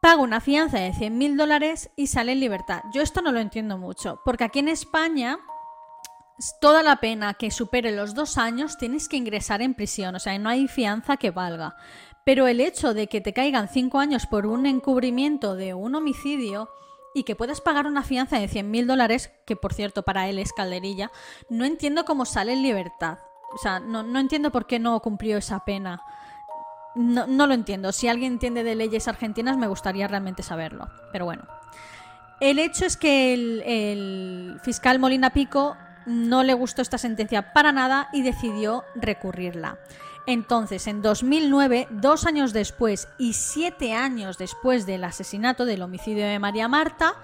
paga una fianza de 100.000 dólares y sale en libertad. Yo esto no lo entiendo mucho, porque aquí en España toda la pena que supere los dos años tienes que ingresar en prisión, o sea, no hay fianza que valga. Pero el hecho de que te caigan cinco años por un encubrimiento de un homicidio y que puedas pagar una fianza de 100.000 dólares, que por cierto para él es calderilla, no entiendo cómo sale en libertad. O sea, no, no entiendo por qué no cumplió esa pena. No, lo entiendo. Si alguien entiende de leyes argentinas, me gustaría realmente saberlo. Pero bueno. El hecho es que el, el fiscal Molina Pico no le gustó esta sentencia para nada y decidió recurrirla. Entonces, en 2009, dos años después y siete años después del asesinato del homicidio de María Marta,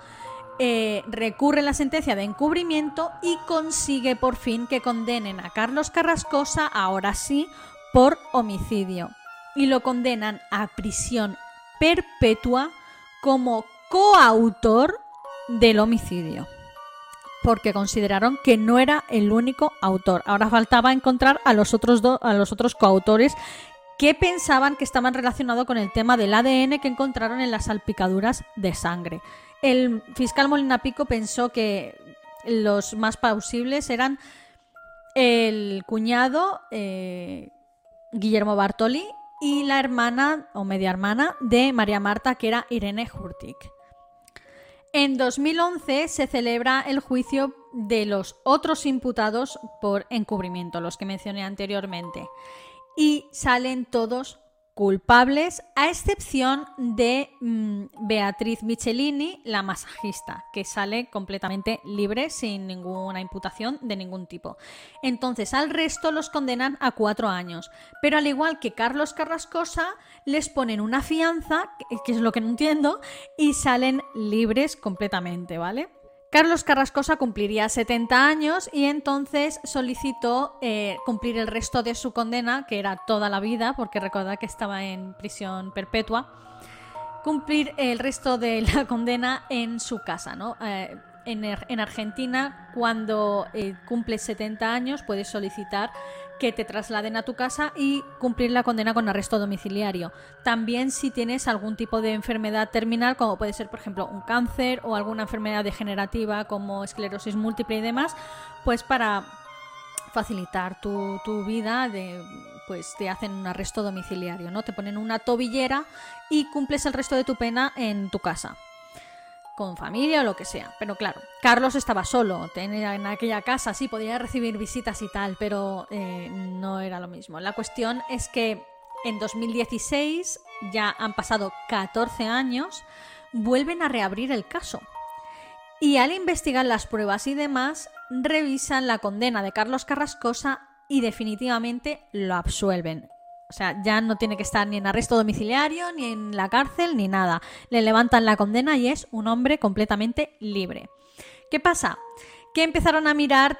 eh, recurre la sentencia de encubrimiento y consigue por fin que condenen a Carlos Carrascosa, ahora sí, por homicidio. Y lo condenan a prisión perpetua como coautor del homicidio porque consideraron que no era el único autor. Ahora faltaba encontrar a los otros, a los otros coautores que pensaban que estaban relacionados con el tema del ADN que encontraron en las salpicaduras de sangre. El fiscal Molina Pico pensó que los más plausibles eran el cuñado eh, Guillermo Bartoli y la hermana o media hermana de María Marta, que era Irene Hurtig. En 2011 se celebra el juicio de los otros imputados por encubrimiento, los que mencioné anteriormente, y salen todos culpables, a excepción de mm, Beatriz Michelini, la masajista, que sale completamente libre sin ninguna imputación de ningún tipo. Entonces al resto los condenan a cuatro años, pero al igual que Carlos Carrascosa, les ponen una fianza, que es lo que no entiendo, y salen libres completamente, ¿vale? Carlos Carrascosa cumpliría 70 años y entonces solicitó eh, cumplir el resto de su condena, que era toda la vida, porque recordad que estaba en prisión perpetua, cumplir el resto de la condena en su casa, ¿no? Eh, en, Argentina, cuando eh, cumples 70 años, puedes solicitar que te trasladen a tu casa y cumplir la condena con arresto domiciliario. También si tienes algún tipo de enfermedad terminal, como puede ser, por ejemplo, un cáncer o alguna enfermedad degenerativa como esclerosis múltiple y demás, pues para facilitar tu, tu vida, de, pues te hacen un arresto domiciliario, ¿no? Te ponen una tobillera y cumples el resto de tu pena en tu casa con familia o lo que sea. Pero claro, Carlos estaba solo, tenía en aquella casa, sí, podía recibir visitas y tal, pero eh, no era lo mismo. La cuestión es que en 2016, ya han pasado 14 años, vuelven a reabrir el caso. Y al investigar las pruebas y demás, revisan la condena de Carlos Carrascosa y definitivamente lo absuelven. O sea, ya no tiene que estar ni en arresto domiciliario, ni en la cárcel, ni nada. Le levantan la condena y es un hombre completamente libre. ¿Qué pasa? Que empezaron a mirar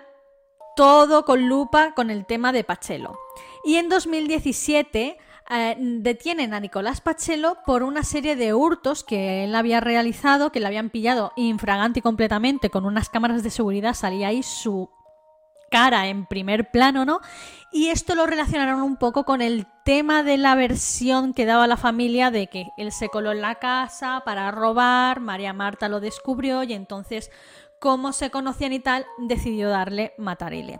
todo con lupa con el tema de Pachelo. Y en 2017 eh, detienen a Nicolás Pachelo por una serie de hurtos que él había realizado, que le habían pillado infraganti completamente con unas cámaras de seguridad, salía ahí su cara en primer plano, ¿no? Y esto lo relacionaron un poco con el tema de la versión que daba la familia de que él se coló en la casa para robar, María Marta lo descubrió y entonces, como se conocían y tal, decidió darle matarile.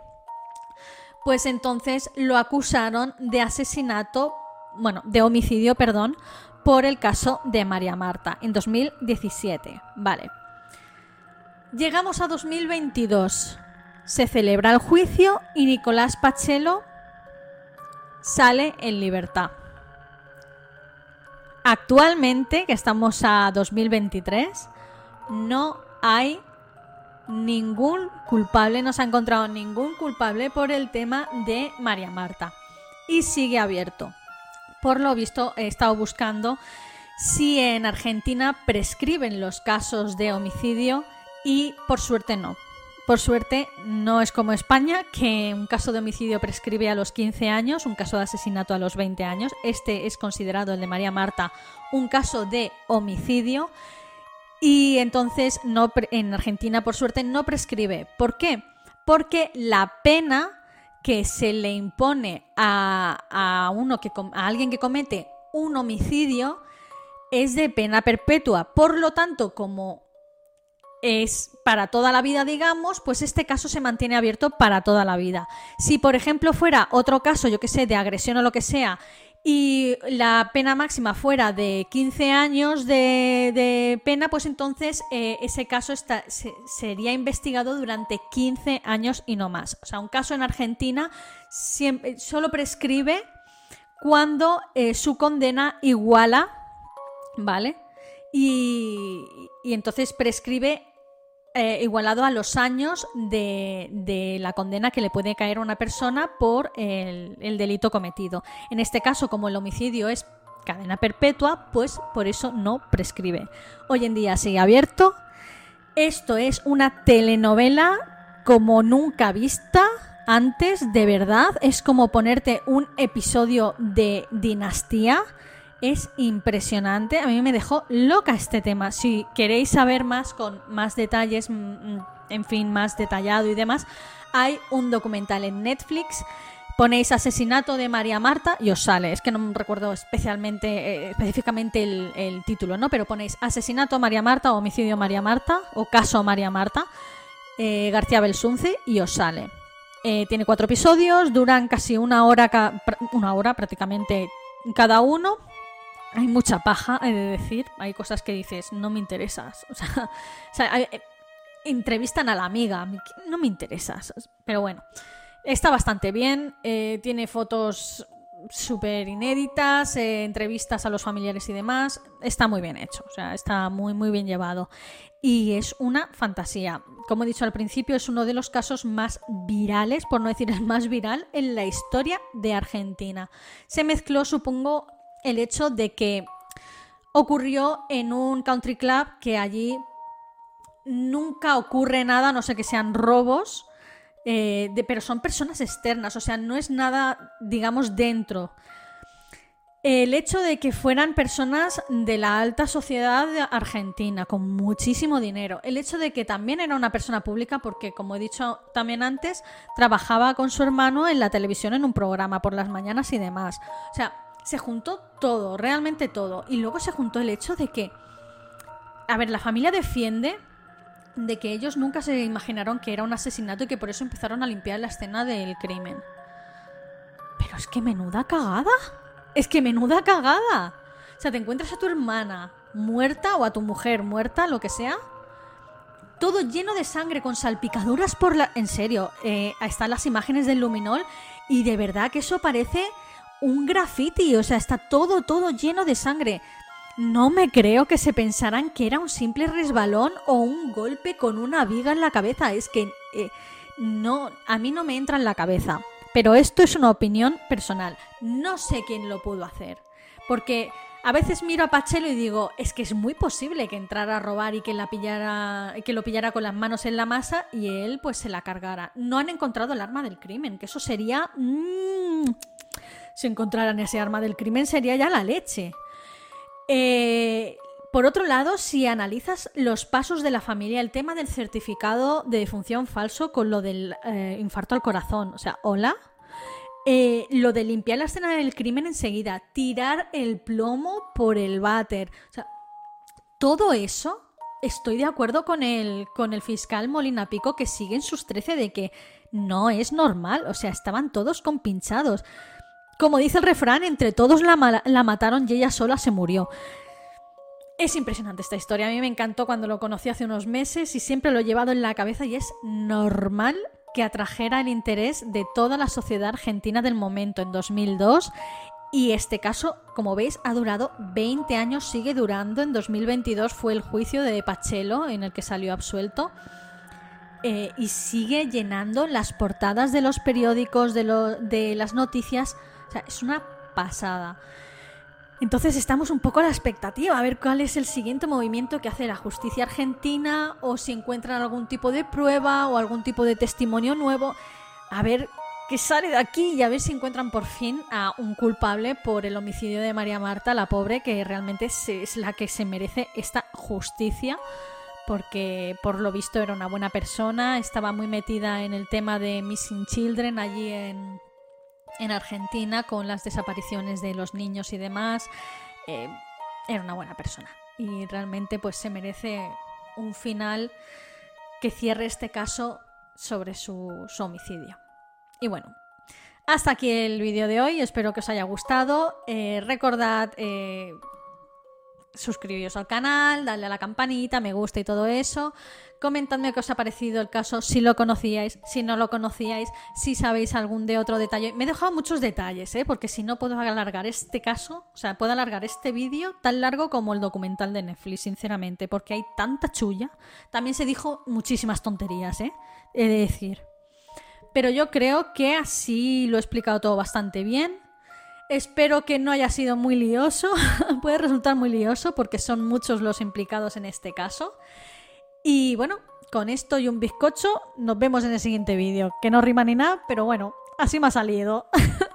Pues entonces lo acusaron de asesinato, bueno, de homicidio, perdón, por el caso de María Marta en 2017. Vale. Llegamos a 2022 se celebra el juicio y Nicolás Pachelo sale en libertad. Actualmente, que estamos a 2023, no hay ningún culpable, no se ha encontrado ningún culpable por el tema de María Marta. Y sigue abierto. Por lo visto, he estado buscando si en Argentina prescriben los casos de homicidio y por suerte no. Por suerte no es como España, que un caso de homicidio prescribe a los 15 años, un caso de asesinato a los 20 años. Este es considerado, el de María Marta, un caso de homicidio. Y entonces no, en Argentina, por suerte, no prescribe. ¿Por qué? Porque la pena que se le impone a, uno que, a alguien que comete un homicidio es de pena perpetua. Por lo tanto, como es para toda la vida, digamos, pues este caso se mantiene abierto para toda la vida. Si, por ejemplo, fuera otro caso, yo que sé, de agresión o lo que sea, y la pena máxima fuera de 15 años de, pena, pues entonces eh, ese caso está, sería investigado durante 15 años y no más. O sea, un caso en Argentina siempre, solo prescribe cuando eh, su condena iguala, ¿vale? Y entonces prescribe eh, igualado a los años de, la condena que le puede caer a una persona por el, el delito cometido. En este caso, como el homicidio es cadena perpetua, pues por eso no prescribe. Hoy en día sigue abierto. Esto es una telenovela como nunca vista antes, de verdad. Es como ponerte un episodio de dinastía es impresionante. A mí me dejó loca este tema. Si queréis saber más con más detalles, mm, mm, en fin, más detallado y demás, hay un documental en Netflix. Ponéis asesinato de María Marta y os sale. Es que no recuerdo especialmente, eh, específicamente el, título, ¿no? Pero ponéis asesinato María Marta o homicidio María Marta o caso María Marta, eh, García Belsunce y os sale. Eh, tiene cuatro episodios, duran casi una hora, una hora prácticamente cada uno hay mucha paja, he de decir. Hay cosas que dices, no me interesas. O sea, eh, entrevistan a la amiga, no me interesas. Pero bueno, está bastante bien. Eh, tiene fotos súper inéditas, eh, entrevistas a los familiares y demás. Está muy bien hecho, o sea, está muy, muy bien llevado. Y es una fantasía. Como he dicho al principio, es uno de los casos más virales, por no decir el más viral, en la historia de Argentina. Se mezcló, supongo, el hecho de que ocurrió en un country club que allí nunca ocurre nada, no sé que sean robos, eh, pero son personas externas, o sea, no es nada, digamos, dentro. El hecho de que fueran personas de la alta sociedad argentina, con muchísimo dinero. El hecho de que también era una persona pública, porque como he dicho también antes, trabajaba con su hermano en la televisión en un programa por las mañanas y demás. O sea, se juntó todo, realmente todo. Y luego se juntó el hecho de que, a ver, la familia defiende de que ellos nunca se imaginaron que era un asesinato y que por eso empezaron a limpiar la escena del crimen. Pero es que menuda cagada. Es que menuda cagada. O sea, te encuentras a tu hermana muerta o a tu mujer muerta, lo que sea. Todo lleno de sangre, con salpicaduras por la... En serio, eh, están las imágenes del luminol y de verdad que eso parece un graffiti, o sea, está todo, todo lleno de sangre. No me creo que se pensaran que era un simple resbalón o un golpe con una viga en la cabeza. Es que eh, no, a mí no me entra en la cabeza. Pero esto es una opinión personal. No sé quién lo pudo hacer. Porque a veces miro a Pachelo y digo, es que es muy posible que entrara a robar y que la pillara, que lo pillara con las manos en la masa y él pues se la cargara. No han encontrado el arma del crimen, que eso sería. Mmm, si encontraran ese arma del crimen sería ya la leche. Eh, por otro lado, si analizas los pasos de la familia, el tema del certificado de defunción falso con lo del eh, infarto al corazón, o sea, hola, eh, lo de limpiar la escena del crimen enseguida, tirar el plomo por el váter, todo eso, estoy de acuerdo con el, con el fiscal Molina Pico que sigue en sus 13 de que no es normal, o sea, estaban todos compinchados. Como dice el refrán, entre todos la, mataron y ella sola se murió. Es impresionante esta historia. A mí me encantó cuando lo conocí hace unos meses y siempre lo he llevado en la cabeza y es normal que atrajera el interés de toda la sociedad argentina del momento en 2002 y este caso, como veis, ha durado 20 años, sigue durando. En 2022 fue el juicio de Pachelo en el que salió absuelto. Eh, y sigue llenando las portadas de los periódicos, de, las noticias es una pasada. Entonces estamos un poco a la expectativa, a ver cuál es el siguiente movimiento que hace la justicia argentina o si encuentran algún tipo de prueba o algún tipo de testimonio nuevo, a ver qué sale de aquí y a ver si encuentran por fin a un culpable por el homicidio de María Marta, la pobre, que realmente es la que se merece esta justicia porque por lo visto era una buena persona, estaba muy metida en el tema de Missing Children allí en, en Argentina con las desapariciones de los niños y demás. Eh, era una buena persona y realmente pues se merece un final que cierre este caso sobre su, homicidio. Y bueno, hasta aquí el vídeo de hoy, espero que os haya gustado. Eh, recordad eh, suscribiros al canal, darle a la campanita, me gusta y todo eso. Comentadme qué os ha parecido el caso, si lo conocíais, si no lo conocíais, si sabéis algún de otro detalle. Me he dejado muchos detalles, ¿eh? porque si no puedo alargar este caso, o sea, puedo alargar este vídeo tan largo como el documental de Netflix, sinceramente, porque hay tanta chulla. También se dijo muchísimas tonterías, ¿eh? he de decir. Pero yo creo que así lo he explicado todo bastante bien Espero que no haya sido muy lioso. Puede resultar muy lioso porque son muchos los implicados en este caso. Y bueno, con esto y un bizcocho nos vemos en el siguiente vídeo. Que no rima ni nada, pero bueno, así me ha salido.